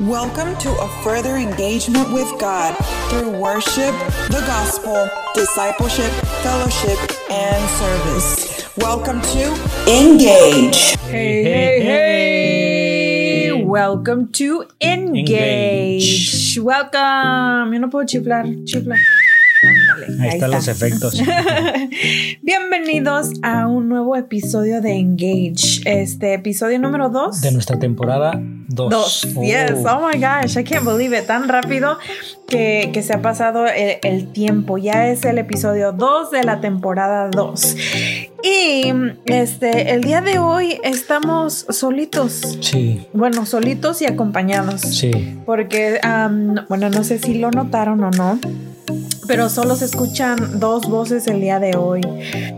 Welcome to a further engagement with God through worship, the gospel, discipleship, fellowship, and service. Welcome to Engage. Hey, hey, hey. Welcome to Engage. Engage. Welcome. Yo no puedo chiflar, chifla. Ahí están los efectos. Bienvenidos a un nuevo episodio de Engage. Este episodio número 2. De nuestra temporada 2. Dos. Yes. Oh my gosh, I can't believe it. Tan rápido que, que se ha pasado el, el tiempo. Ya es el episodio 2 de la temporada 2. Y este, el día de hoy estamos solitos. Sí, Bueno, solitos y acompañados. sí. Porque, bueno, no sé si lo notaron o no. Pero solo se escuchan dos voces el día de hoy.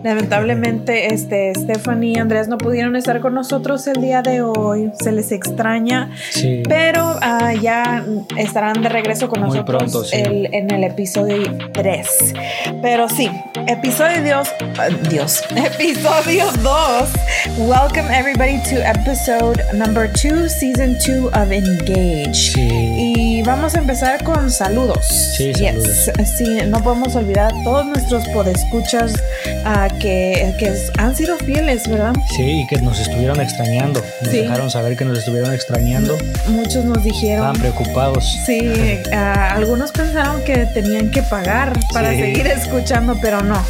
Lamentablemente, este, Stephanie y Andrés no pudieron estar con nosotros el día de hoy. Se les extraña. Sí. Pero ah, ya estarán de regreso con Muy nosotros pronto, sí. el- en el episodio 3. Pero sí, episodio Dios, ah, Dios, episodio 2. Welcome everybody to episode number 2, season 2 of Engage. Sí. Y vamos a empezar con saludos. Sí, Yes. saludos. Sí, no podemos olvidar a todos nuestros podescuchas ah, que, que han sido fieles, ¿verdad? Sí, y que nos estuvieron extrañando. Nos Sí. dejaron saber que nos estuvieron extrañando. Muchos nos dijeron. Estaban preocupados. Sí, ah, algunos pensaron que tenían que pagar para Sí. seguir escuchando, pero no.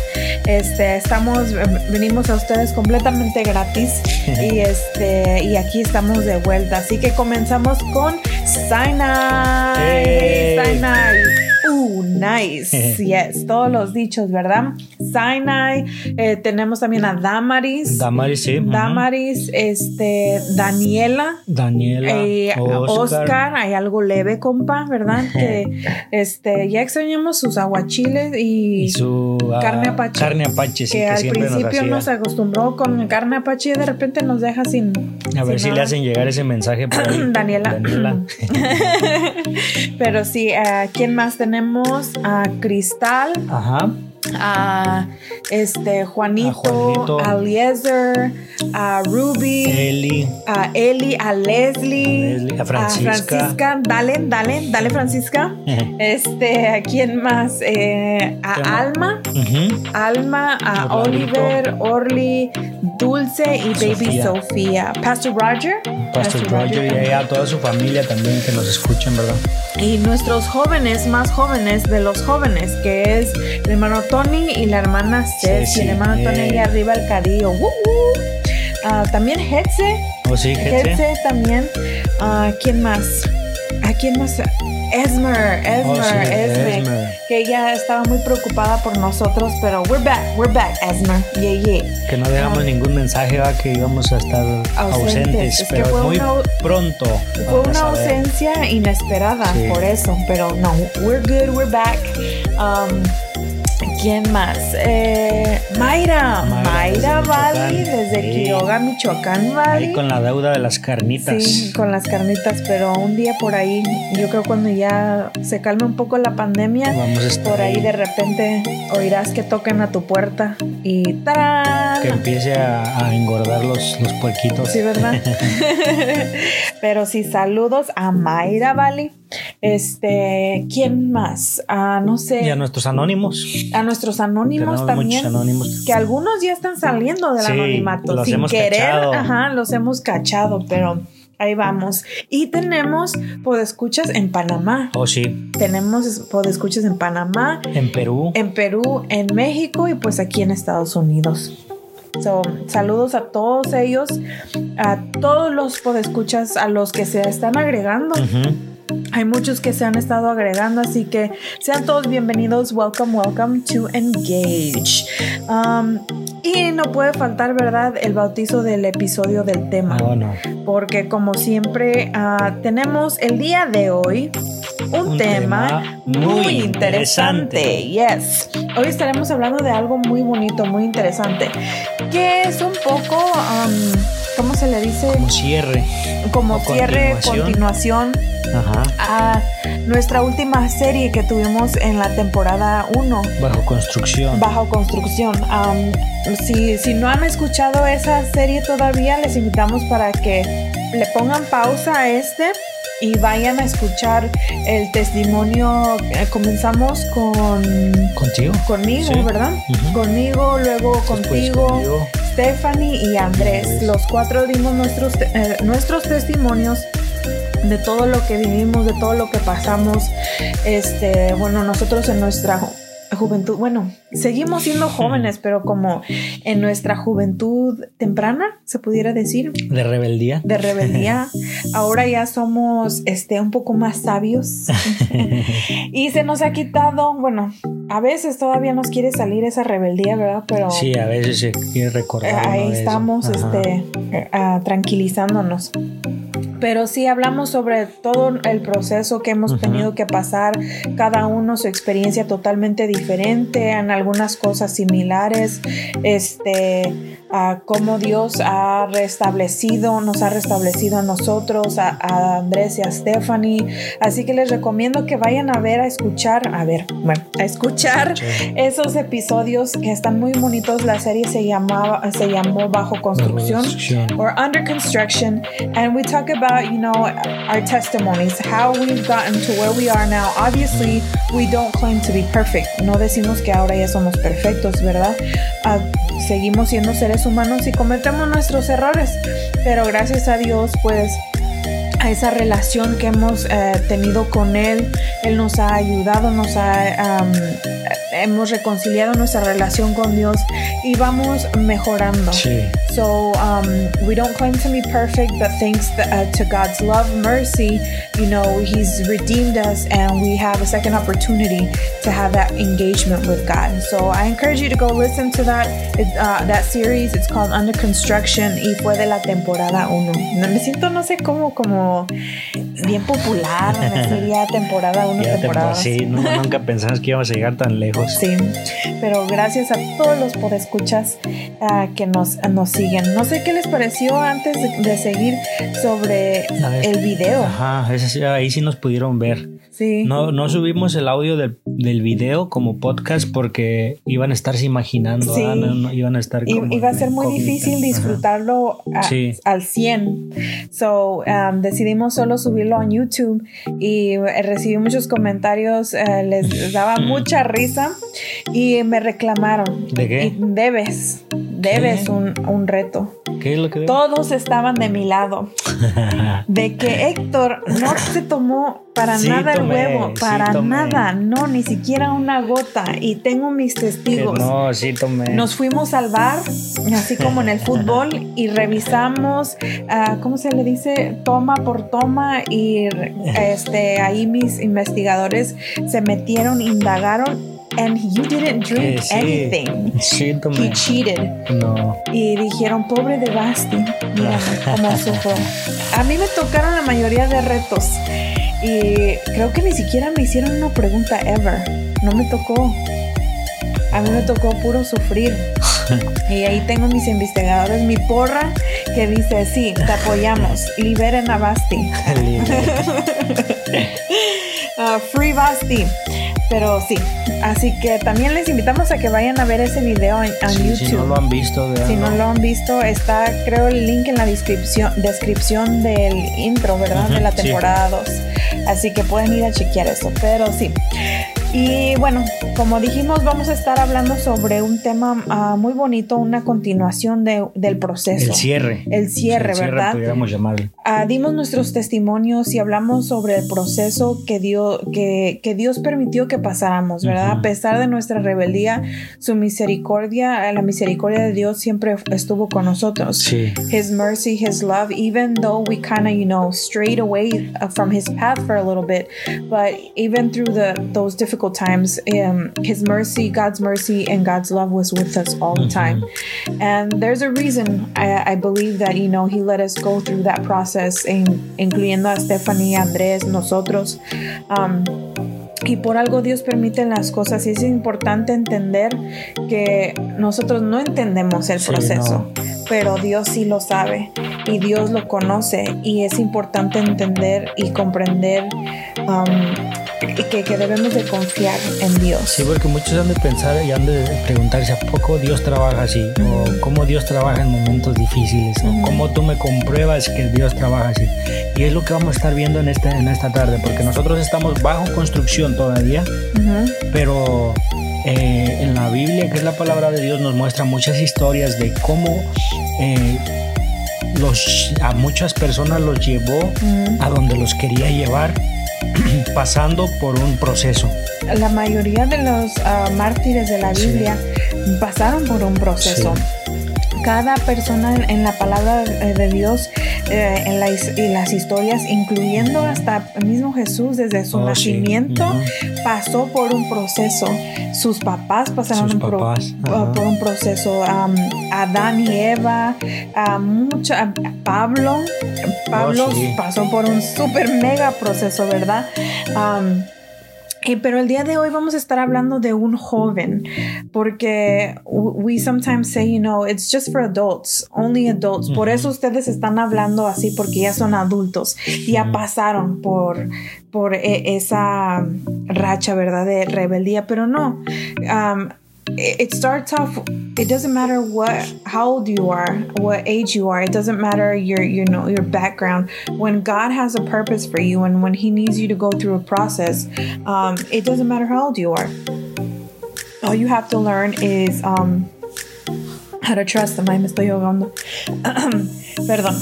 Este, estamos, venimos a ustedes completamente gratis y este, y aquí estamos de vuelta. Así que comenzamos con Sinai. Hey. Sinai. Uh, nice. Yes, todos los dichos, ¿verdad? Sinai. eh, tenemos también a Damaris. Damaris, sí. Damaris, este, Daniela. Daniela. Eh, Oscar. Oscar. hay algo leve, compa, ¿verdad? Que este, ya extrañamos sus aguachiles y, Y su ah, carne apache. Carne apache, sí, que, que, al principio nos acostumbró con carne apache y de repente nos deja sin. A ver si le hacen llegar ese mensaje por ahí. Daniela. Daniela. Pero sí, eh, ¿quién más tenemos? A Cristal, Ajá. A este Juanito, Juanito. a Eliezer, a Ruby. Eli. a Eli, a Leslie, Leslie, a Francisca. Francisca. Dale, dale, dale, Francisca. Este, ¿a quién más? Eh, a. Alma. Alma, a. Oliver, Orly, Dulce y Baby Sofía. Pastor Roger. Pastor Roger y a toda su familia también que nos escuchen, ¿verdad? Y nuestros jóvenes, más jóvenes de los jóvenes, que es el hermano Tony y la hermana Ceci. Ceci, el hermano Tony allá arriba, el cadillo. ¡Woo, woo! Ah, también Hetze. ¿O sí, gente? Hetze también. Ah, ¿Quién más? ¿A quién más? Esmer, Esmer, Oh, sí, Esme, Esmer. Que ella estaba muy preocupada por nosotros, pero we're back, we're back, Esmer. Yeah, yeah. Que no dejamos ningún mensaje, va, que íbamos a estar ausentes, Es que pero fue muy una- pronto. Fue una a ver. ausencia inesperada Sí. por eso, pero no, we're good, we're back. Um, ¿Quién más? Eh, Mayra, Mayra, Mayra desde Valley, Michoacán. desde Sí. Quiroga, Michoacán Valley. Ahí con la deuda de las carnitas. Sí, con las carnitas, pero un día por ahí, yo creo cuando ya se calme un poco la pandemia, Vamos por ahí ahí. de repente oirás que toquen a tu puerta y ¡tarán! Que empiece a, a engordar los, los puerquitos. Sí, ¿verdad? Pero sí, saludos a Mayra Valley. Este, ¿quién más? Ah, no sé. Y a nuestros anónimos. a nuestros anónimos Tenemos también. anónimos. Que algunos ya están saliendo del Sí, anonimato. los sin hemos querer, cachado. ajá, los hemos cachado, pero ahí vamos. Y tenemos podescuchas en Panamá. Oh, sí. Tenemos podescuchas en Panamá, En Perú. en Perú, en México y pues aquí en Estados Unidos. So, saludos a todos ellos, a todos los podescuchas, a los que se están agregando. Ujú. Hay muchos que se han estado agregando, así que sean todos bienvenidos. Welcome, welcome to Engage. Um, y no puede faltar, ¿verdad?, el bautizo del episodio del tema. No, no. Porque como siempre, ah, tenemos el día de hoy un, Un tema, tema muy muy interesante. Yes. Hoy estaremos hablando de algo muy bonito, muy interesante, que es un poco, um, ¿cómo se le dice? Como cierre. Como o cierre, continuación continuación. Ajá. a nuestra última serie que tuvimos en la temporada 1, Bajo construcción. Bajo Construcción. Am, si, si no han escuchado esa serie todavía, les invitamos para que le pongan pausa a este y vayan a escuchar el testimonio. Eh, comenzamos con contigo, conmigo, ¿verdad? Conmigo, luego contigo, Stephanie y Andrés. Los cuatro dimos nuestros eh, nuestros testimonios de todo lo que vivimos, de todo lo que pasamos. Este, bueno, nosotros en nuestra juventud, bueno, seguimos siendo jóvenes, pero como en nuestra juventud temprana, se pudiera decir. De rebeldía. De rebeldía. Ahora ya somos este, un poco más sabios. y se nos ha quitado, bueno, a veces todavía nos quiere salir esa rebeldía, ¿verdad? Pero... Sí, a veces se quiere recordar. Ahí estamos este, ah, tranquilizándonos pero sí hablamos sobre todo el proceso que hemos tenido que pasar, cada uno su experiencia totalmente diferente, en algunas cosas similares, este, a cómo Dios ha restablecido, nos ha restablecido a nosotros, a, Andrés y a Stephanie. Así que les recomiendo que vayan a ver, a escuchar, a ver, bueno, a escuchar esos episodios que están muy bonitos. La serie se llamaba, se llamó Bajo Construcción, or Under Construction, and we talk about, you know, our testimonies, how we've gotten to where we are now. Obviously, we don't claim to be perfect. No decimos que ahora ya somos perfectos, ¿verdad? Uh, seguimos siendo seres humanos y cometemos nuestros errores, pero gracias a Dios pues a esa relación que hemos eh, tenido con Él. Él nos ha ayudado, nos ha, hemos reconciliado nuestra relación con Dios y vamos mejorando. Sí. So um, we don't claim to be perfect, but thanks uh, to God's love, mercy, you know, He's redeemed us and we have a second opportunity to have that engagement with God. So I encourage you to go listen to that uh, that series. It's called Under Construction y fue de la temporada 1. Me siento, no sé cómo, como bien popular, sería temporada 1, temporada Sí, nunca pensamos que íbamos a llegar tan lejos. Sí, pero gracias a todos los podescuchas uh, que nos, nos siguen. No sé qué les pareció antes de, seguir sobre el video. Ajá, ahí sí nos pudieron ver. No, no subimos el audio del, del, video como podcast porque iban a estarse imaginando, no, iban a estar Iba a ser muy difícil disfrutarlo al 100. So, um, decidimos solo subirlo en YouTube y recibí muchos comentarios, eh, les daba mucha risa y me reclamaron. ¿De qué? debes, debes un, un, reto. ¿Qué es lo que Todos estaban de mi lado. de que Héctor no se tomó para nada el huevo, para nada, no, ni siquiera una gota. Y tengo mis testigos. no, sí tomé. Nos fuimos al bar, así como en el fútbol, y revisamos, uh, ¿cómo se le dice? Toma por toma. Y este, ahí mis investigadores se metieron, indagaron and you didn't drink anything. Sí. He cheated. No. Y dijeron, pobre de Basti, mira cómo sufro. A mí me tocaron la mayoría de retos. Y creo que ni siquiera me hicieron una pregunta ever. No me tocó. A mí me tocó puro sufrir. y ahí tengo mis investigadores, mi porra, que dice, sí, te apoyamos, liberen a Basti. uh, free Basti. Pero sí, así que también les invitamos a que vayan a ver ese video en, YouTube. Si no lo han visto, Si no lo han visto, está creo el link en la descripción, descripción del intro, ¿verdad? de la temporada 2. Así que pueden ir a chequear eso. Pero sí, y bueno, como dijimos, vamos a estar hablando sobre un tema ah, muy bonito, una continuación del proceso. El cierre. El cierre, ¿verdad? Podríamos llamarlo. Ah, dimos nuestros testimonios y hablamos sobre el proceso que, dio, que, que Dios permitió que pasáramos, ¿verdad? A pesar de nuestra rebeldía, su misericordia, la misericordia de Dios siempre estuvo con nosotros. Sí. His mercy, His love, even though we kind of, you know, strayed away uh, from His path for a little bit, but even through the those difficult difficult times, um, His mercy, God's mercy, and God's love was with us all the time. And there's a reason I, I believe that, you know, He let us go through that process, in, incluyendo a Stephanie, Andrés, nosotros. Um, y por algo Dios permite las cosas y es importante entender que nosotros no entendemos el proceso. pero Dios sí lo sabe y Dios lo conoce y es importante entender y comprender um, que, que, debemos de confiar en Dios. Sí, porque muchos han de pensar y han de preguntarse a poco Dios trabaja así, o cómo Dios trabaja en momentos difíciles, o cómo tú me compruebas que Dios trabaja así. Y es lo que vamos a estar viendo en, este, en esta tarde, porque nosotros estamos bajo construcción todavía, pero eh, en la Biblia, que es la palabra de Dios, nos muestra muchas historias de cómo... Eh, los, a muchas personas los llevó a donde los quería llevar pasando por un proceso. La mayoría de los uh, mártires de la Biblia pasaron por un proceso. Cada persona en la palabra de Dios eh, en, las historias, incluyendo hasta el mismo Jesús desde su oh, nacimiento, pasó por un proceso. Sus papás pasaron por un proceso. Adán y Eva, mucho, Pablo, Pablo oh, pasó por un super mega proceso, ¿verdad? Eh, pero el día de hoy vamos a estar hablando de un joven, porque we sometimes say, you know, it's just for adults, only adults. Por eso ustedes están hablando así, porque ya son adultos, ya pasaron por, por e, esa racha, ¿verdad? De rebeldía, pero no. Um, it starts off it doesn't matter what how old you are what age you are it doesn't matter your you know your background. When god has a purpose for you and when he needs you to go through a process um, it doesn't matter how old you are. All you have to learn is um, how to trust. Ay, me estoy ahogando. Perdón.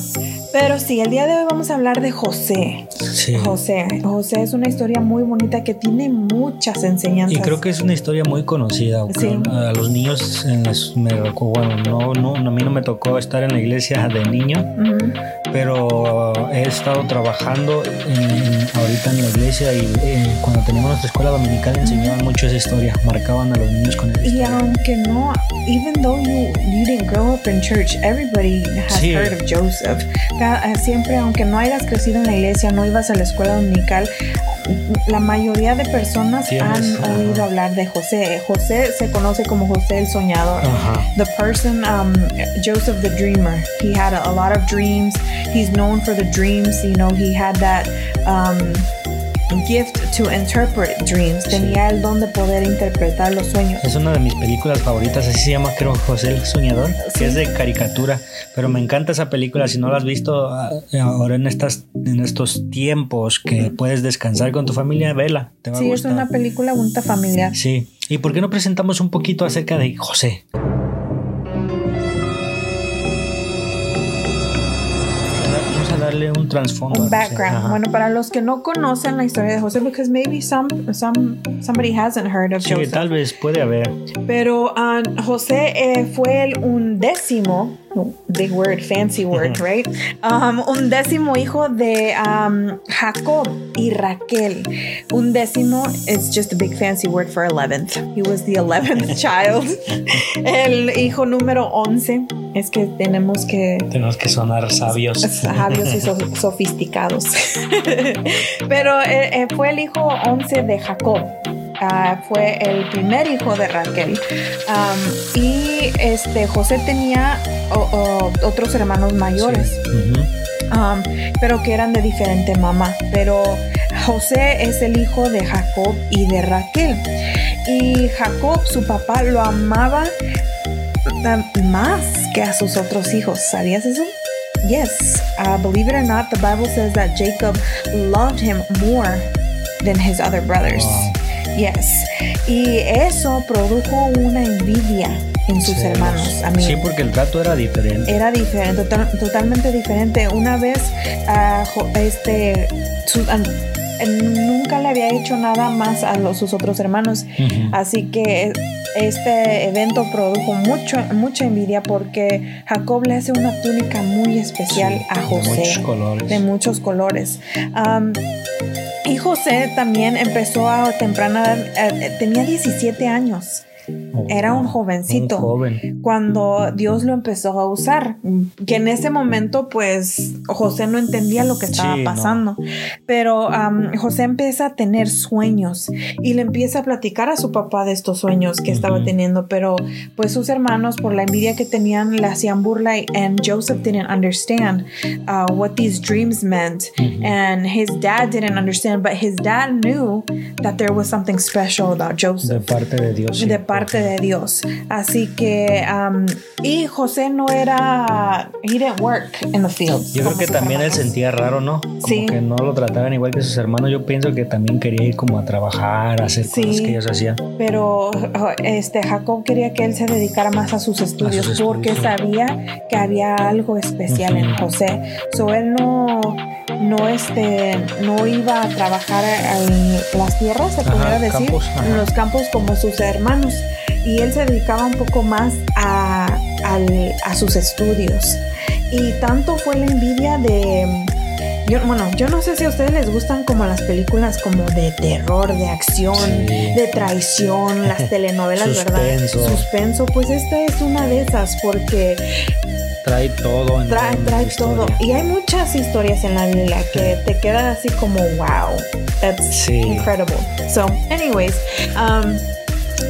Pero sí, el día de hoy vamos a hablar de José. Sí. José. José es una historia muy bonita que tiene muchas enseñanzas. Y creo que es una historia muy conocida. Sí. A los niños me bueno, no, no, a mí no me tocó estar en la iglesia de niño, pero he estado trabajando ahorita en la iglesia y eh, cuando teníamos nuestra escuela dominical enseñaban mucho esa historia, marcaban a los niños con ella. Y aunque no, even though you, you didn't grow up in church, everybody has heard of Joseph. Eh, siempre, aunque no hayas crecido en la iglesia, no ibas a la escuela dominical, la mayoría de personas han oído hablar de José. José se conoce como José el soñador. The person, um, Joseph the dreamer. He had a, a, lot of dreams. He's known for the dreams. You know, he had that. Um, gift to interpret dreams. Tenía el don de poder interpretar los sueños. Es una de mis películas favoritas, así se llama, creo, José el Soñador, que es de caricatura. Pero me encanta esa película. Si no la has visto ah, ahora en estas en estos tiempos que puedes descansar con tu familia, vela. Te sí, es una película bonita familiar. Sí. ¿Y por qué no presentamos un poquito acerca de José? Trasfondo. Un background. Bueno, para los que no conocen la historia de José, because maybe some, some somebody hasn't heard of sí, tal vez puede haber. Pero um, José eh, fue el undécimo big word, fancy word, right? Um, un décimo hijo de um, Jacob y Raquel. Un décimo is just a big fancy word for 11th. He was the 11th child. El hijo número 11. Es que tenemos que... Tenemos que sonar sabios. Sabios y sofisticados. Pero eh, eh, fue el hijo 11 de Jacob. Ah, fue el primer hijo de Raquel. y este José tenía otros hermanos mayores. pero que eran de diferente mamá. Pero José es el hijo de Jacob y de Raquel. Y Jacob, su papá, lo amaba más que a sus otros hijos. ¿Sabías eso? Yes, uh, believe it or not, the Bible says that Jacob loved him more than his other brothers. Yes. Y eso produjo una envidia en sus hermanos. A mí. Sí, porque el trato era diferente. Era diferente, totalmente diferente. Una vez, uh, este, nunca le había hecho nada más a los, sus otros hermanos. Así que este evento produjo mucho, mucha envidia porque Jacob le hace una túnica muy especial a José. De muchos colores. De muchos colores. Y José también empezó a temprana edad, eh, tenía 17 años. Era un jovencito. Un joven. Cuando Dios lo empezó a usar. Que en ese momento, pues, José no entendía lo que estaba Sí, no. pasando. Pero am, José empieza a tener sueños y le empieza a platicar a su papá de estos sueños que estaba Ujú. teniendo. Pero, pues, sus hermanos, por la envidia que tenían, le hacían burla. y- Joseph didn't understand uh, what these dreams meant. Ujú. And his dad didn't understand, but his dad knew that there was something special about Joseph De parte de Dios. sí, de parte de Dios. Así que, um, y José no era, he didn't work in the fields. Yo creo que sus también él sentía raro, ¿no? Como Sí. que no lo trataban igual que sus hermanos. Yo pienso que también quería ir como a trabajar, a hacer Sí. cosas que ellos hacían. Pero este Jacob quería que él se dedicara más a sus estudios, estudios, porque sí. sabía que había algo especial en Ujú. José. So él no no este no iba a trabajar en las tierras, se Ajá, pudiera decir, campos, en los campos como sus hermanos. Y él se dedicaba un poco más a, al- a sus estudios. Y tanto fue la envidia de yo, bueno, yo no sé si a ustedes les gustan como las películas como de terror, de acción, Sí. de traición, las telenovelas, ¿verdad? Suspenso. Suspenso. Pues esta es una de esas porque Trae todo. En trae, trae todo. Y hay muchas historias en la Biblia que te quedan así como, wow, that's Sí. incredible. So, anyways, um,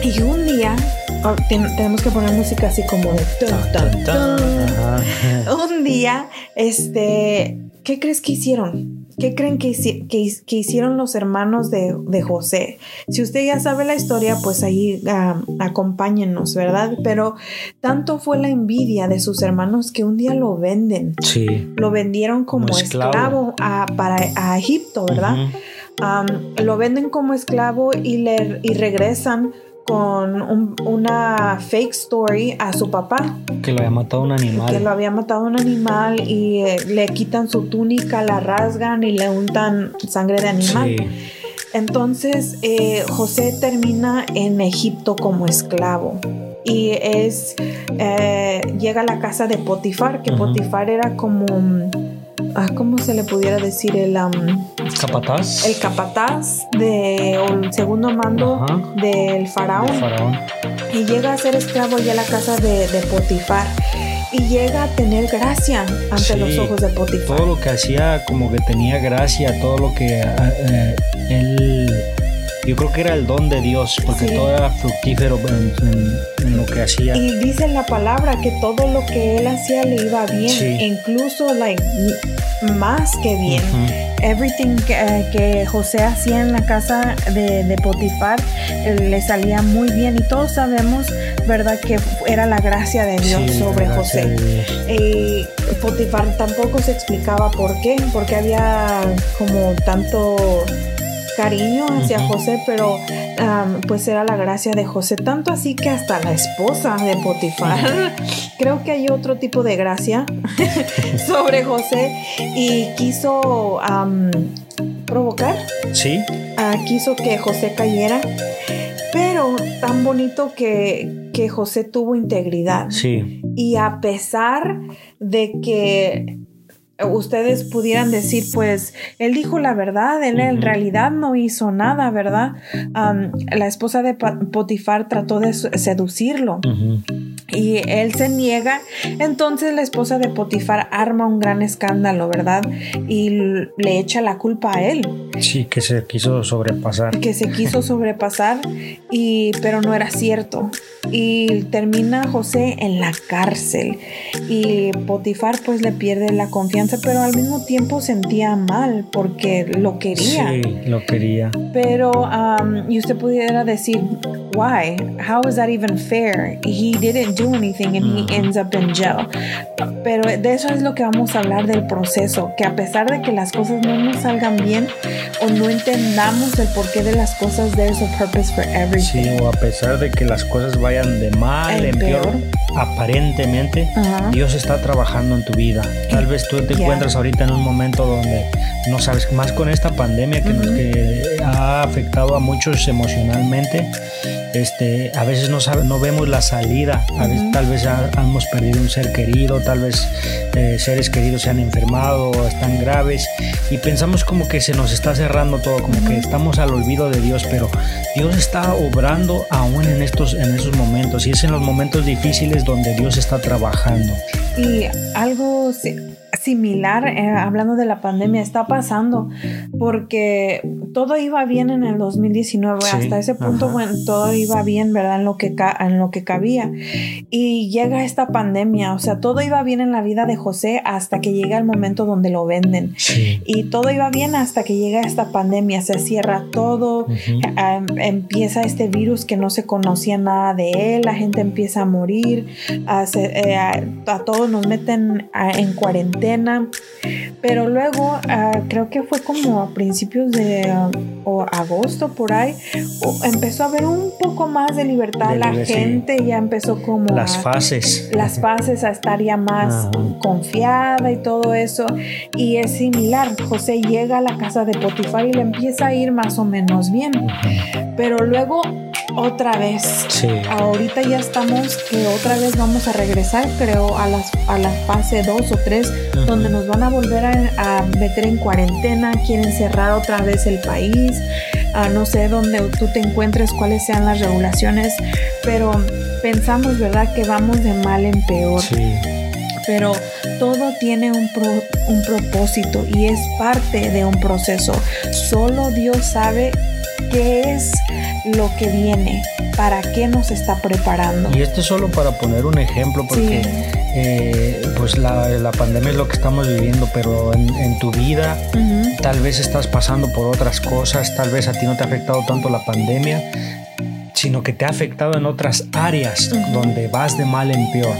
y un día, oh, ten- tenemos que poner música así como de... Un día, este, ¿qué crees que hicieron? ¿Qué creen que, hici- que hi- que hicieron los hermanos de, de José? Si usted ya sabe la historia, pues ahí ah, acompáñennos, ¿verdad? Pero tanto fue la envidia de sus hermanos que un día lo venden. Sí. Lo vendieron como, Como esclavo, esclavo. a, para, a Egipto, ¿verdad? Lo venden como esclavo y, le, y regresan con un- una fake story a su papá Que lo había matado un animal. que lo había matado un animal y eh, le quitan su túnica, la rasgan y le untan sangre de animal. Sí. Entonces eh, José termina en Egipto como esclavo y es eh, llega a la casa de Potifar, que Ujú. Potifar era como mm, ah, ¿cómo se le pudiera decir el am, Capataz. el capataz de o el segundo mando Ajá. del faraón? El faraón. y llega a ser esclavo ya a la casa de, de Potifar y llega a tener gracia ante Sí, los ojos de Potifar. Todo lo que hacía como que tenía gracia, todo lo que ah, eh, él... Yo creo que era el don de Dios, porque Sí. todo era fructífero en, en- en lo que hacía. Y dice la palabra que todo lo que él hacía le iba bien, Sí. incluso like, más que bien. Ujú. Everything que, eh, que José hacía en la casa de, de Potifar eh, le salía muy bien y todos sabemos, ¿verdad? Que era la gracia de Dios Sí, sobre José. Y Potifar tampoco se explicaba por qué, porque había como tanto cariño hacia. José, pero pues era la gracia de José, tanto así que hasta la esposa de Potifar, creo que hay otro tipo de gracia sobre José y quiso provocar, Sí, ah, quiso que José cayera, pero tan bonito que, que José tuvo integridad. sí. Y a pesar de que ustedes pudieran decir, pues, él dijo la verdad, él en realidad no hizo nada, ¿verdad? Am, la esposa de Potifar trató de seducirlo y él se niega. Entonces la esposa de Potifar arma un gran escándalo, ¿verdad? Y le echa la culpa a él Sí, que se quiso sobrepasar. que se quiso sobrepasar y pero no era cierto y termina José en la cárcel. Y Potifar pues le pierde la confianza pero al mismo tiempo sentía mal porque lo quería. Sí, lo quería. pero um, y usted pudiera decir why how is that even fair he didn't do anything and he ends up in jail. Pero de eso es lo que vamos a hablar del proceso que a pesar de que las cosas no nos salgan bien o no entendamos el porqué de las cosas there's a purpose for everything. Sí, o a pesar de que las cosas vayan de mal En en peor, peor. aparentemente, Ajá. Dios está trabajando en tu vida. Tal vez tú te encuentras ahorita en un momento donde no sabes, más con esta pandemia que, nos- que ha afectado a muchos emocionalmente. Este, a veces no, no vemos la salida, a veces, tal vez hemos perdido un ser querido, tal vez eh, seres queridos se han enfermado o están graves y pensamos como que se nos está cerrando todo, como que estamos al olvido de Dios, pero Dios está obrando aún en estos en esos momentos y es en los momentos difíciles donde Dios está trabajando. Y algo similar, eh, hablando de la pandemia, está pasando porque todo iba bien en el 2019, hasta ese punto, bueno, todo iba bien, ¿verdad? En lo, que en lo que cabía. Y llega esta pandemia, o sea, todo iba bien en la vida de José hasta que llega el momento donde lo venden. Y todo iba bien hasta que llega esta pandemia, se cierra todo, em, empieza este virus que no se conocía nada de él, la gente empieza a morir, a, eh, a todos nos meten en cuarentena pero luego ah, creo que fue como a principios de agosto por ahí, empezó a haber un poco más de libertad. la gente ya empezó como... Las fases. Las fases a estar ya más confiada y todo eso. Y es similar. José llega a la casa de Potifar y le empieza a ir más o menos bien. Pero luego otra vez. Sí. Ahorita ya estamos que otra vez vamos a regresar, creo, a, las, a la fase 2 o 3, donde nos van a volver a, meter en cuarentena, quieren cerrar otra vez el país. no sé dónde tú te encuentres, cuáles sean las regulaciones, pero pensamos, ¿verdad?, que vamos de mal en peor. Sí. Pero todo tiene un, un propósito y es parte de un proceso. Solo Dios sabe qué es lo que viene, para qué nos está preparando. Y esto es solo para poner un ejemplo, porque eh, pues la, pandemia es lo que estamos viviendo, pero en, tu vida tal vez estás pasando por otras cosas, tal vez a ti no te ha afectado tanto la pandemia, sino que te ha afectado en otras áreas donde vas de mal en peor.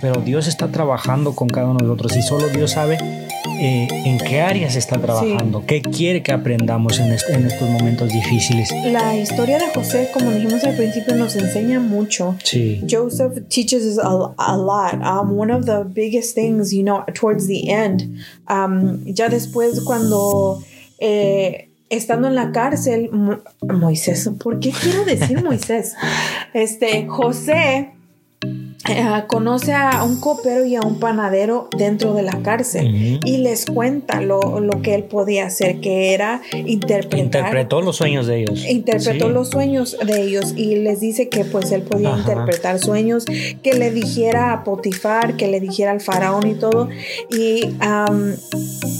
Pero Dios está trabajando con cada uno de nosotros y solo Dios sabe eh, en qué áreas está trabajando, qué quiere que aprendamos en, estos momentos difíciles. La historia de José, como dijimos al principio, nos enseña mucho. Sí. Joseph teaches us a, lot. Um, one of the biggest things, you know, towards the end, um, ya después cuando... Eh, estando en la cárcel, Moisés, ¿por qué quiero decir Moisés? Este, José eh, conoce a un copero y a un panadero dentro de la cárcel y les cuenta lo, que él podía hacer, que era interpretar. Interpretó los sueños de ellos. Interpretó los sueños de ellos y les dice que pues él podía interpretar sueños, que le dijera a Potifar, que le dijera al faraón y todo. Y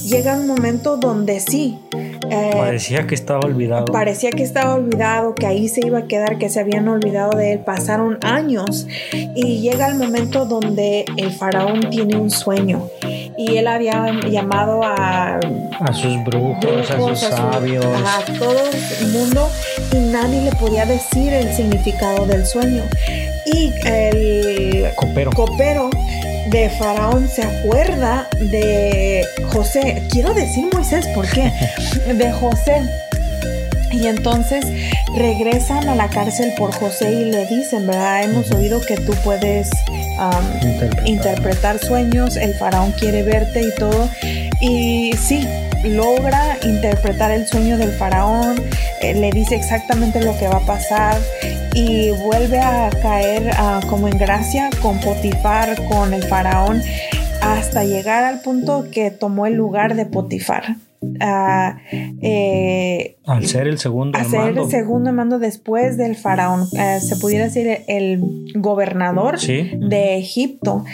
llega un momento donde sí. Eh, parecía que estaba olvidado. Parecía que estaba olvidado, que ahí se iba a quedar, que se habían olvidado de él. Pasaron años y llega el momento donde el faraón tiene un sueño. Y él había llamado a, a sus brujos, a sus sabios, a, todo el mundo y nadie le podía decir el significado del sueño. Y el copero, copero de Faraón se acuerda de José, quiero decir Moisés, ¿por qué? De José y entonces regresan a la cárcel por José y le dicen, ¿verdad? Hemos oído que tú puedes interpretar. sueños, el faraón quiere verte y todo. Y sí, logra interpretar el sueño del faraón, eh, le dice exactamente lo que va a pasar y vuelve a caer ah, como en gracia con Potifar, con el faraón, hasta llegar al punto que tomó el lugar de Potifar. Eh, al ser el segundo a ser el segundo mando después del faraón, eh, se pudiera decir el gobernador de Egipto.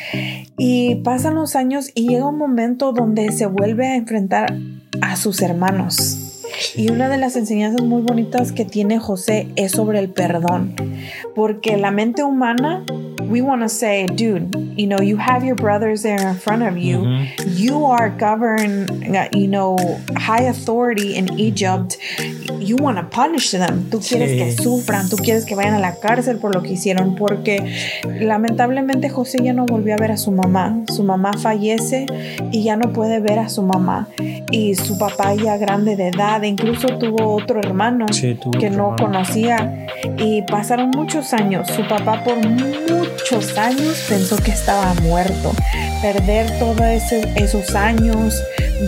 Y pasan los años y llega un momento donde se vuelve a enfrentar a sus hermanos. Y una de las enseñanzas muy bonitas que tiene José es sobre el perdón, porque la mente humana we want to say, dude, you know, you have your brothers there in front of you. Mm-hmm. You are governed, you know, high authority in Egypt. You want to punish them. Tú quieres sí. que sufran, tú quieres que vayan a la cárcel por lo que hicieron, porque lamentablemente José ya no volvió a ver a su mamá. Su mamá fallece y ya no puede ver a su mamá. Y su papá ya grande de edad, incluso tuvo otro hermano sí, que no hermano. conocía. Y pasaron muchos años. Su papá por mucho muchos años pensó que estaba muerto. Perder todos esos años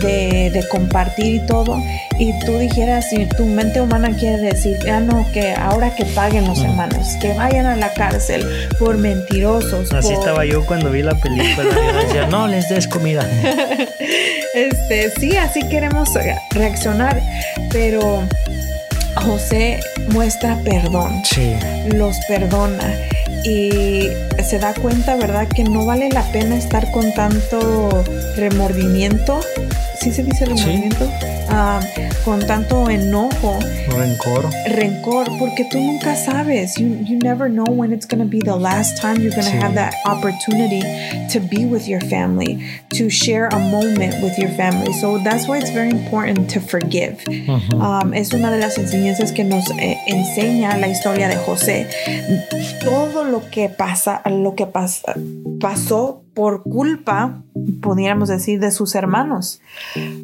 de, compartir y todo. Y tú dijeras, si tu mente humana quiere decir, ya ah, no, que ahora que paguen los hermanos, que vayan a la cárcel por mentirosos. Así estaba yo cuando vi la película. Yo decía, no les des comida. este, sí, así queremos reaccionar, pero José muestra perdón. Sí. Los perdona y se da cuenta, ¿verdad?, que no vale la pena estar con tanto remordimiento. ¿Sí se dice remordimiento? Ah, con tanto enojo. Rencor. Rencor, porque tú nunca sabes. You, you never know when it's going to be the last time you're going to have that opportunity to be with your family, to share a moment with your family. So that's why it's very important to forgive. um, es una de las enseñanzas que nos eh, enseña la historia de José. Todo lo que pasa, lo que pasa, pasó por culpa, podríamos decir, de sus hermanos.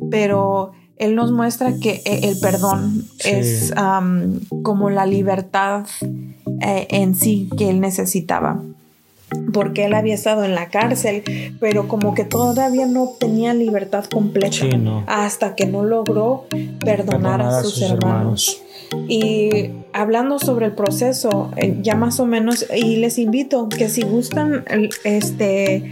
Pero él nos muestra que eh, el perdón es como la libertad eh, en sí que él necesitaba. Porque él había estado en la cárcel, pero como que todavía no tenía libertad completa hasta que no logró perdonar, a, sus, hermanos. Y hablando sobre el proceso, eh, ya más o menos, y les invito que si gustan, este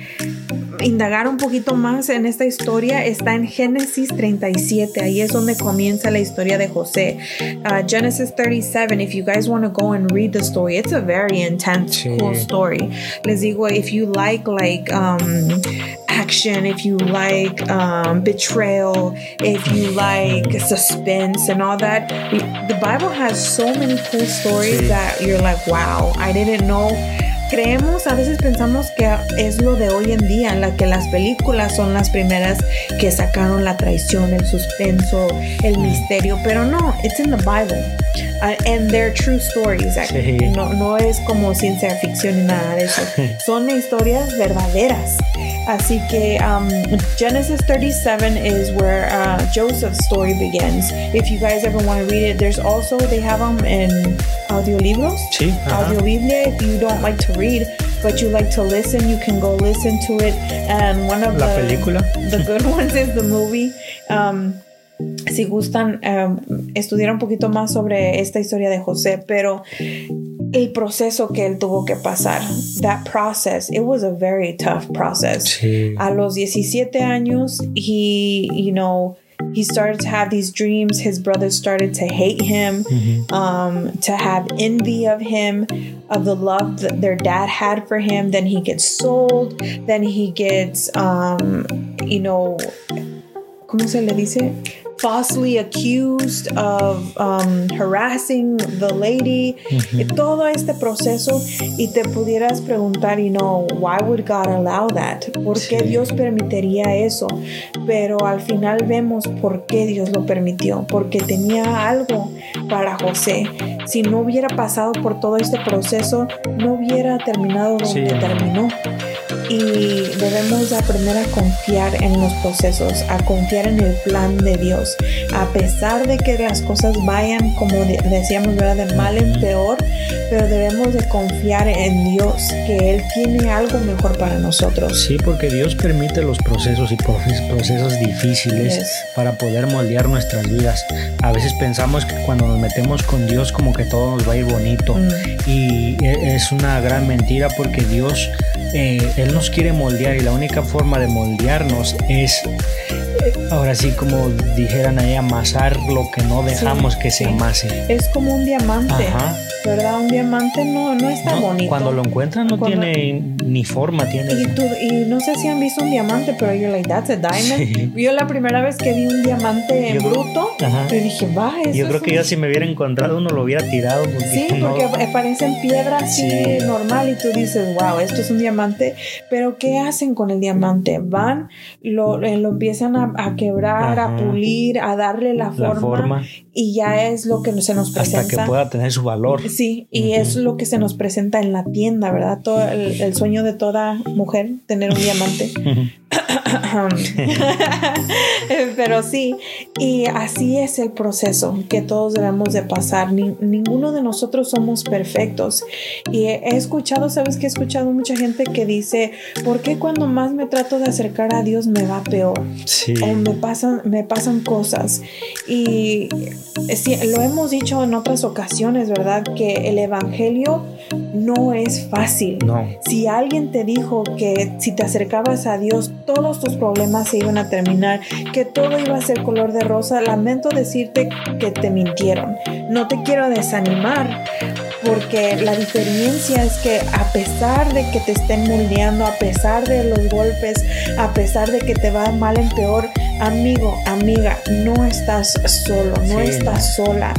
indagar un poquito más en esta historia está en Génesis 37. Ahí es donde comienza la historia de José. Uh, Genesis 37, if you guys want to go and read the story, it's a very intense, cool story. Les digo, if you like, like, um, action, if you like um, betrayal, if you like suspense and all that, the Bible has so many cool stories that you're like, wow, I didn't know creemos, a veces pensamos que es lo de hoy en día, en la que las películas son las primeras que sacaron la traición, el suspenso, el misterio, pero no, it's in the Bible. Uh, and they're true stories. No, no es como ciencia ficción ni nada de eso. Son historias verdaderas. Así que um, Genesis 37 is where uh, Joseph's story begins. If you guys ever want to read it, there's also, they have them in audiolibros. Sí. Audio Biblia. If you don't like to read, but you like to listen, you can go listen to it. And one of La the, película. the good ones is the movie. Um, si gustan um, estudiar un poquito más sobre esta historia de José, pero el proceso que él tuvo que pasar, that process, it was a very tough process. Sí. A los 17 años, he, you know, he started to have these dreams. His brothers started to hate him, mm-hmm. um, to have envy of him, of the love that their dad had for him. Then he gets sold. Then he gets, um, you know, ¿cómo se le dice? Falsely accused of um, harassing the lady, todo este proceso y te pudieras preguntar, you know, why would God allow that? ¿Por qué Dios permitiría eso? Pero al final vemos por qué Dios lo permitió, porque tenía algo para José. Si no hubiera pasado por todo este proceso, no hubiera terminado donde terminó y debemos aprender a confiar en los procesos, a confiar en el plan de Dios. A pesar de que las cosas vayan, como decíamos, ¿verdad? de mal en peor, pero debemos de confiar en Dios, que Él tiene algo mejor para nosotros. Sí, porque Dios permite los procesos y procesos difíciles para poder moldear nuestras vidas. A veces pensamos que cuando nos metemos con Dios como que todo nos va a ir bonito mm. y e, es una gran mentira porque Dios, eh, Él nos quiere moldear y la única forma de moldearnos es ahora sí como dijeran ahí amasar lo que no dejamos que se amase. Es como un diamante, ¿verdad? Un diamante no, no está bonito. Cuando lo encuentran no tiene ni forma, tiene... Y, y, no sé si han visto un diamante, pero yo like, that's a diamond. Yo la primera vez que vi un diamante en bruto, yo dije, va, eso Yo creo que yo si me hubiera encontrado uno lo hubiera tirado. Porque sí, porque parecen piedras así normal y tú dices, wow, esto es un diamante. Pero ¿qué hacen con el diamante? Van, lo, eh, lo empiezan a a quebrar, a pulir, a darle la forma, y ya es lo que se nos presenta. Hasta que pueda tener su valor. Sí, y es lo que se nos presenta en la tienda, ¿verdad? Todo el, sueño de toda mujer, tener un diamante. Pero sí, y así es el proceso que todos debemos de pasar. ninguno de nosotros somos perfectos. Y he escuchado, sabes que he escuchado mucha gente que dice, ¿por qué cuando más me trato de acercar a Dios me va peor? Sí. O me pasan, me pasan cosas. Y lo hemos dicho en otras ocasiones, ¿verdad? Que el Evangelio no es fácil. No. Si alguien te dijo que si te acercabas a Dios, todos tus problemas se iban a terminar, que todo iba a ser color de rosa, lamento decirte que te mintieron. No te quiero desanimar, porque la diferencia es que a pesar de que te estén moldeando, a pesar de los golpes, a pesar de que te va mal en peor, amigo, amiga, no estás solo, no estás sola.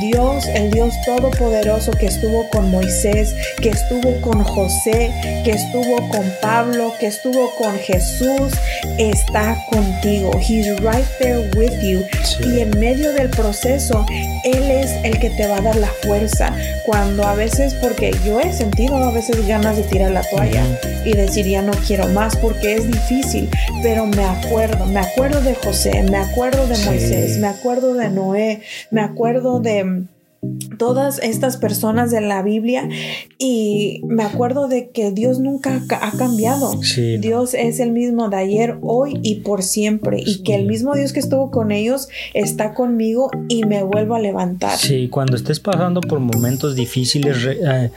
Dios, el Dios Todopoderoso que estuvo con Moisés, que estuvo con José, que estuvo con Pablo, que estuvo con Jesús, está contigo. He's right there with you. Y en medio del proceso, Él es el que te va a dar la fuerza. Cuando a veces, porque yo he sentido a veces ganas de tirar la toalla y decir ya no quiero más porque es difícil, pero me acuerdo, me acuerdo de José, me acuerdo de Moisés, me acuerdo de Noé, me acuerdo de todas estas personas de la Biblia y me acuerdo de que Dios nunca ha cambiado. Dios es el mismo de ayer, hoy y por siempre y que el mismo Dios que estuvo con ellos está conmigo y me vuelvo a levantar. Sí, cuando estés pasando por momentos difíciles, eh,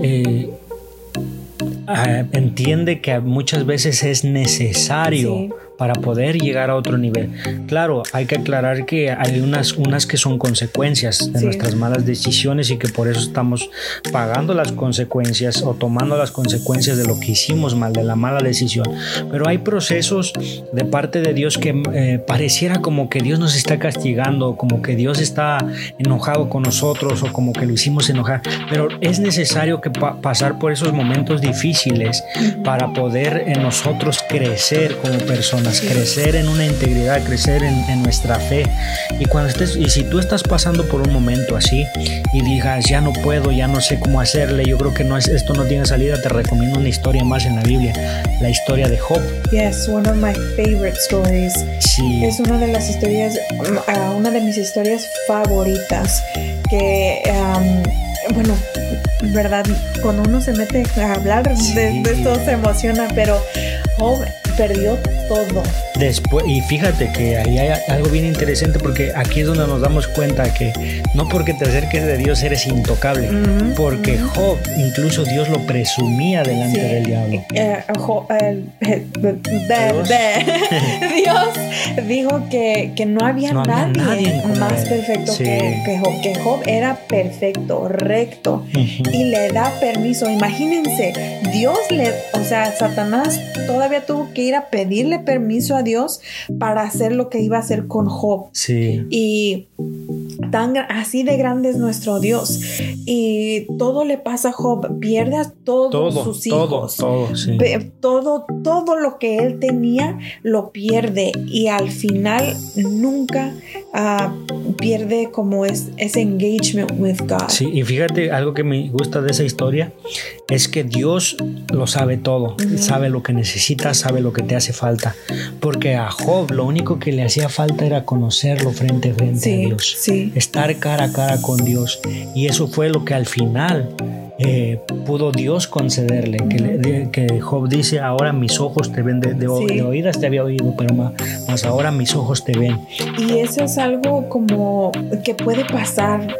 eh, ah, entiende que muchas veces es necesario para poder llegar a otro nivel. Claro, hay que aclarar que hay unas, unas que son consecuencias de nuestras malas decisiones y que por eso estamos pagando las consecuencias o tomando las consecuencias de lo que hicimos mal, de la mala decisión. Pero hay procesos de parte de Dios que eh, pareciera como que Dios nos está castigando, como que Dios está enojado con nosotros o como que lo hicimos enojar. Pero es necesario que pasar por esos momentos difíciles para poder en nosotros crecer como personas crecer en una integridad, crecer en, nuestra fe. Y cuando estés, y si tú estás pasando por un momento así y digas, ya no puedo, ya no sé cómo hacerle, yo creo que no es, esto no tiene salida, te recomiendo una historia más en la Biblia, la historia de Job. Yes, one of my favorite stories. Sí. Es una de las historias, uh, una de mis historias favoritas que, um, bueno, verdad, cuando uno se mete a hablar de, de, esto se emociona, pero Job perdió todo. Después, y fíjate que ahí hay algo bien interesante porque aquí es donde nos damos cuenta que no porque te acerques de Dios eres intocable, porque Job, incluso Dios lo presumía delante del diablo. Dios. dijo que, que no había nadie, más perfecto que, que, Job, que Job era perfecto, recto, y le da permiso. Imagínense, Dios le, o sea, Satanás todavía tuvo que ir a pedirle permiso a Dios para hacer lo que iba a hacer con Job. Sí. Y tan así de grande es nuestro Dios. Y todo le pasa a Job, pierde a todos sus hijos. Todo, todo, sí. todo, todo lo que él tenía lo pierde y al final nunca ah, pierde como es, ese engagement with God. Sí, y fíjate, algo que me gusta de esa historia es que Dios lo sabe todo, sabe lo que necesitas, sabe lo que te hace falta. Porque a Job lo único que le hacía falta era conocerlo frente a frente a Dios, estar cara a cara con Dios. Y eso fue lo que al final eh, pudo Dios concederle. Que, que, Job dice, ahora mis ojos te ven, de, oídas te había oído, pero más, ahora mis ojos te ven. Y eso es algo como que puede pasar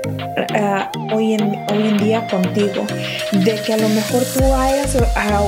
eh, hoy, en, hoy en día contigo, de que a lo mejor tú hayas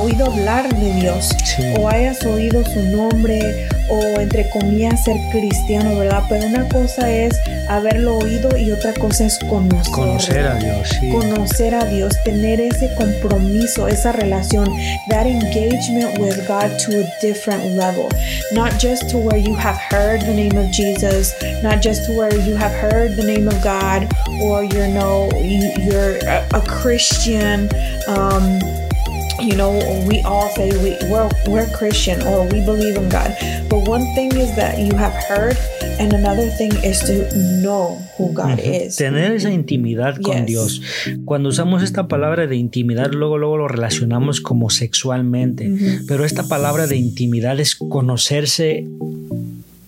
oído hablar de Dios o hayas oído su nombre o entre comillas ser cristiano, ¿verdad? Pero una cosa es haberlo oído y otra cosa es conocer. Conocer a Dios, sí. Conocer a Dios, tener ese compromiso, esa relación, that engagement with God to a different level. Not just to where you have heard the name of Jesus, not just to where you have heard the name of God or you know you're a, Christian. Um, you know we all say we, we're, we're christian or we believe in god but one thing is that you have heard and another thing is to know who god is Tener esa intimidad con Yes. Dios. Cuando usamos esta palabra de intimidad, luego, luego lo relacionamos como sexualmente. Pero esta palabra de intimidad es conocerse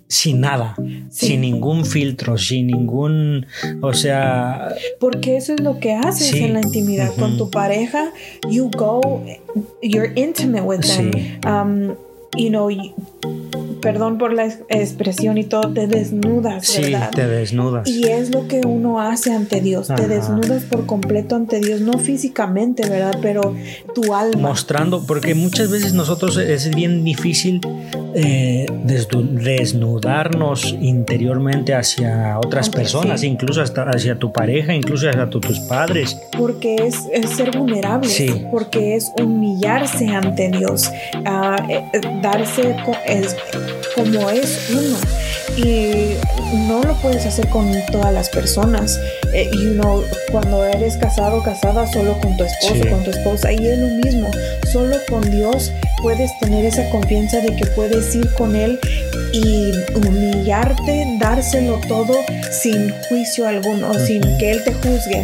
sin nada, Sí. sin ningún filtro, sin ningún, o sea, porque eso es lo que haces Sí. en la intimidad con tu pareja you go you're intimate with them Sí. um, you know perdón por la ex- expresión y todo te desnudas sí, verdad te desnudas. Y es lo que uno hace ante Dios. Te desnudas por completo ante Dios, no físicamente, ¿verdad? Pero tu alma. mostrando, porque muchas veces nosotros es bien difícil eh, desnudarnos interiormente hacia otras personas, sí. incluso hasta hacia tu pareja, incluso hacia tu- tus padres. Porque es, es ser vulnerable. Sí. Porque es humillarse ante Dios. ah, eh, eh, darse es- como es uno. Y no lo puedes hacer con todas las personas. Eh, you know, cuando eres casado o casada solo con tu esposo, Sí. con tu esposa, y es lo mismo. Solo con Dios puedes tener esa confianza de que puedes ir con Él y humillarte, dárselo todo sin juicio alguno, sin Ujú. que Él te juzgue,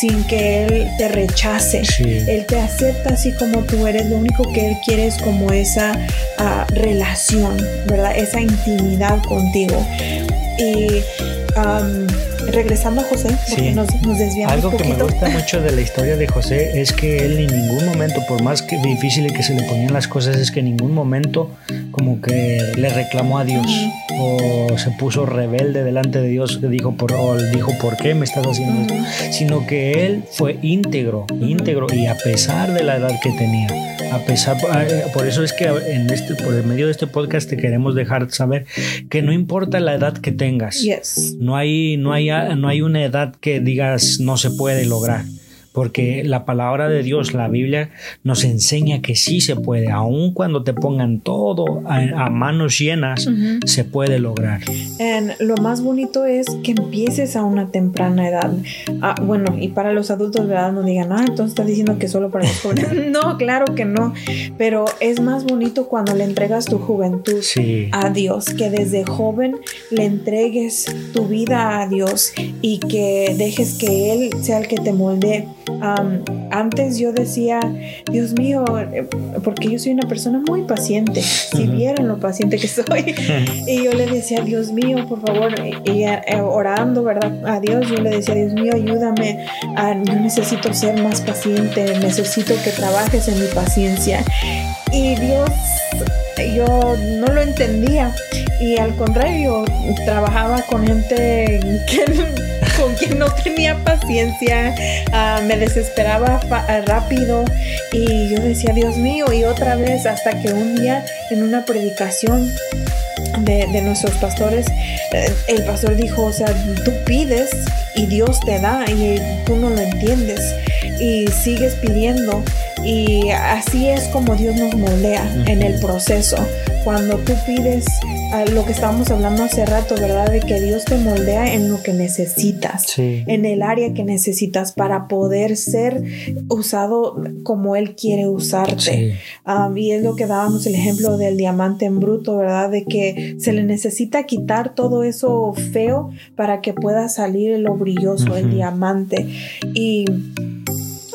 sin que Él te rechace. Sí. Él te acepta así como tú eres, lo único que Él quiere es como esa ah, relación, ¿verdad? Esa intimidad contigo. Y regresando a José, porque Sí. nos, nos desviamos Algo un que me poquito. gusta mucho de la historia de José es que él en ningún momento, por más que difícil que se le ponían las cosas, es que en ningún momento como que le reclamó a Dios o se puso rebelde delante de Dios, que dijo por, o dijo por qué me estás haciendo esto, sino que él fue íntegro, íntegro y a pesar de la edad que tenía, a pesar, por eso es que en este, por el medio de este podcast te queremos dejar saber que no importa la edad que tengas, Yes. no hay, no, hay, no hay una edad que digas no se puede lograr. Porque la palabra de Dios, la Biblia, nos enseña que sí se puede. Aun cuando te pongan todo a, a manos llenas, se puede lograr. And lo más bonito es que empieces a una temprana edad. Ah, bueno, y para los adultos, ¿verdad? No digan, ah, entonces está diciendo que solo para los jóvenes. no, claro que no. Pero es más bonito cuando le entregas tu juventud Sí. a Dios, que desde joven le entregues tu vida a Dios y que dejes que Él sea el que te moldee. Am, antes yo decía, Dios mío, eh, porque yo soy una persona muy paciente, si vieran lo paciente que soy. Y yo le decía, Dios mío, por favor, y eh, orando, ¿verdad? A Dios, yo le decía, Dios mío, ayúdame. ah, yo necesito ser más paciente, necesito que trabajes en mi paciencia. Y Dios, yo no lo entendía. Y al contrario, trabajaba con gente que, con quien no tenía paciencia, ah, me desesperaba ah, rápido. Y yo decía, Dios mío, y otra vez, hasta que un día en una predicación de, de nuestros pastores, eh, el pastor dijo, o sea, tú pides y Dios te da y tú no lo entiendes y sigues pidiendo y así es como Dios nos moldea en el proceso. Cuando tú pides ah, lo que estábamos hablando hace rato, ¿verdad? De que Dios te moldea en lo que necesitas Sí. en el área que necesitas para poder ser usado como Él quiere usarte. Sí. Um, y es lo que dábamos el ejemplo del diamante en bruto, ¿verdad? De que se le necesita quitar todo eso feo para que pueda salir lo brilloso, el Ujú. diamante. Y,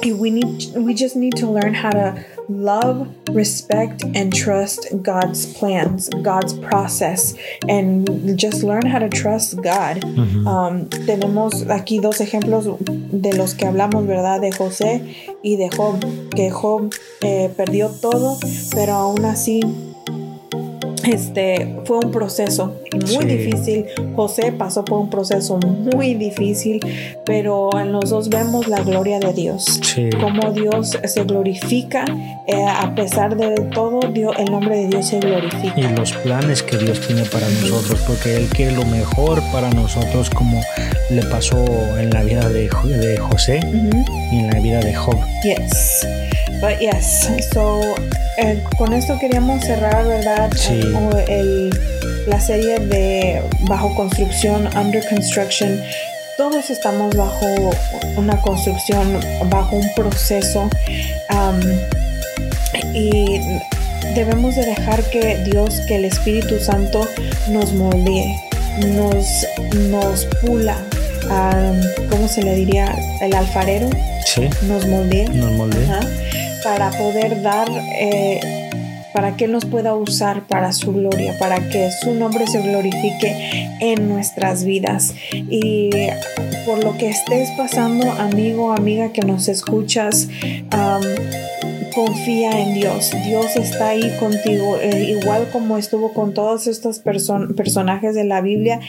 y we, need, we just need to learn how to love, respect, and trust God's plans, God's process, and just learn how to trust God. Um, tenemos aquí dos ejemplos de los que hablamos, ¿verdad? De José y de Job. Que Job eh, perdió todo, pero aún así este, fue un proceso muy Sí. difícil. José pasó por un proceso muy difícil, pero en los dos vemos la gloria de Dios. Sí. Cómo Dios se glorifica, eh, a pesar de todo, Dios, el nombre de Dios se glorifica. Y los planes que Dios tiene para nosotros, porque Él quiere lo mejor para nosotros, como le pasó en la vida de, de José Ujú. y en la vida de Job. Yes. But yes. So, eh, con esto queríamos cerrar, ¿verdad? Sí. El, la serie de Bajo Construcción, Under Construction. Todos estamos bajo una construcción, bajo un proceso. Um, y debemos de dejar que Dios, que el Espíritu Santo nos moldee, nos, nos pula, ¿cómo se le diría? El alfarero. Sí. Nos moldee. Nos moldee. Para poder dar... Eh, para que nos pueda usar para su gloria, para que su nombre se glorifique en nuestras vidas. Y por lo que estés pasando, amigo, amiga que nos escuchas, confía en Dios. Dios está ahí contigo, eh, igual como estuvo con todos estos personajes de la Biblia.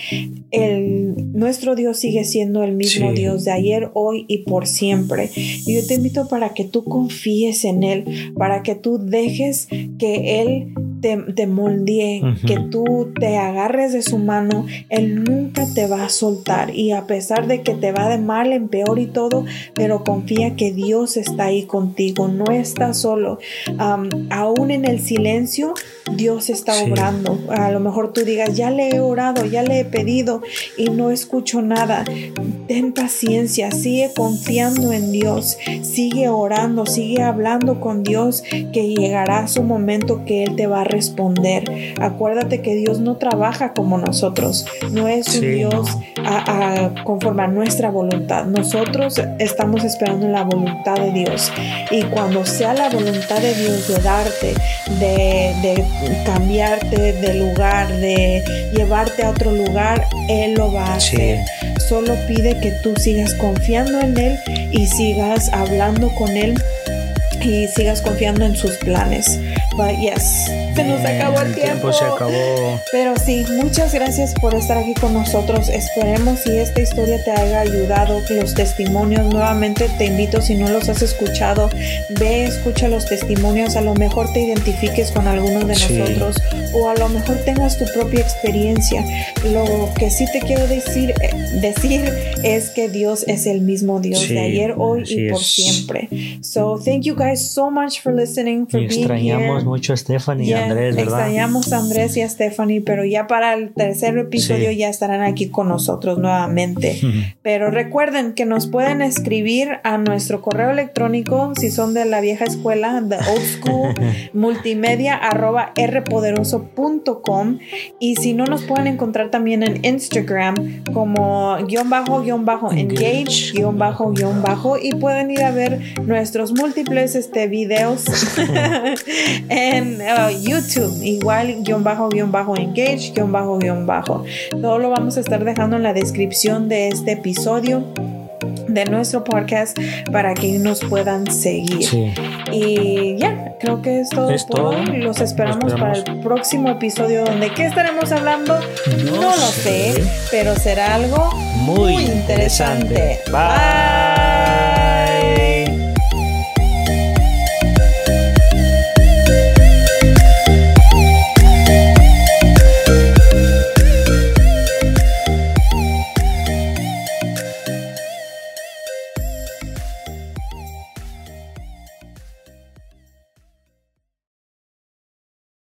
El, nuestro Dios sigue siendo el mismo Dios de ayer, hoy y por siempre. Y yo te invito para que tú confíes en Él, para que tú dejes que Él te, te moldee, que tú te agarres de su mano, Él nunca te va a soltar. Y a pesar de que te va de mal en peor y todo, pero confía que Dios está ahí contigo, no estás solo. aún en el silencio, Dios está obrando. A lo mejor tú digas, ya le he orado, ya le he pedido y no escucho nada. Ten paciencia, sigue confiando en Dios, sigue orando, sigue hablando con Dios, que llegará su momento que Él te va a responder. Acuérdate que Dios no trabaja como nosotros, no es un Dios a, conforme a nuestra voluntad. Nosotros estamos esperando la voluntad de Dios y cuando sea la voluntad de Dios de darte, de, de cambiarte de lugar, de llevarte a otro lugar, Él lo va a hacer. Solo pide que tú sigas confiando en Él y sigas hablando con Él y sigas confiando en sus planes. But yes, se nos acabó el tiempo. se acabó. Pero sí, muchas gracias por estar aquí con nosotros. Esperemos si esta historia te haya ayudado, los testimonios. Nuevamente te invito, si no los has escuchado, ve, escucha los testimonios. A lo mejor te identifiques con alguno de nosotros o a lo mejor tengas tu propia experiencia. Lo que sí te quiero decir, eh, decir es que Dios es el mismo Dios de ayer, hoy y por siempre. So, thank you guys so much for listening, for being extrañamos mucho a Stephanie y Andrés, ¿verdad? Extrañamos a Andrés y a Stephanie, pero ya para el tercer episodio ya estarán aquí con nosotros nuevamente. pero recuerden que nos pueden escribir a nuestro correo electrónico si son de la vieja escuela, de old school, multimedia arroba rpoderoso.com y si no nos pueden encontrar también en Instagram como guion bajo guion bajo engage. guion bajo guion bajo. Y pueden ir a ver nuestros múltiples este, videos en uh, YouTube, igual guion bajo, guion bajo, engage, guion bajo, guion bajo. Todo lo vamos a estar dejando en la descripción de este episodio de nuestro podcast para que nos puedan seguir. Y ya, creo que es todo por hoy. Los esperamos, para el próximo episodio donde ¿qué estaremos hablando? No, lo sé, pero será algo muy, interesante. Bye.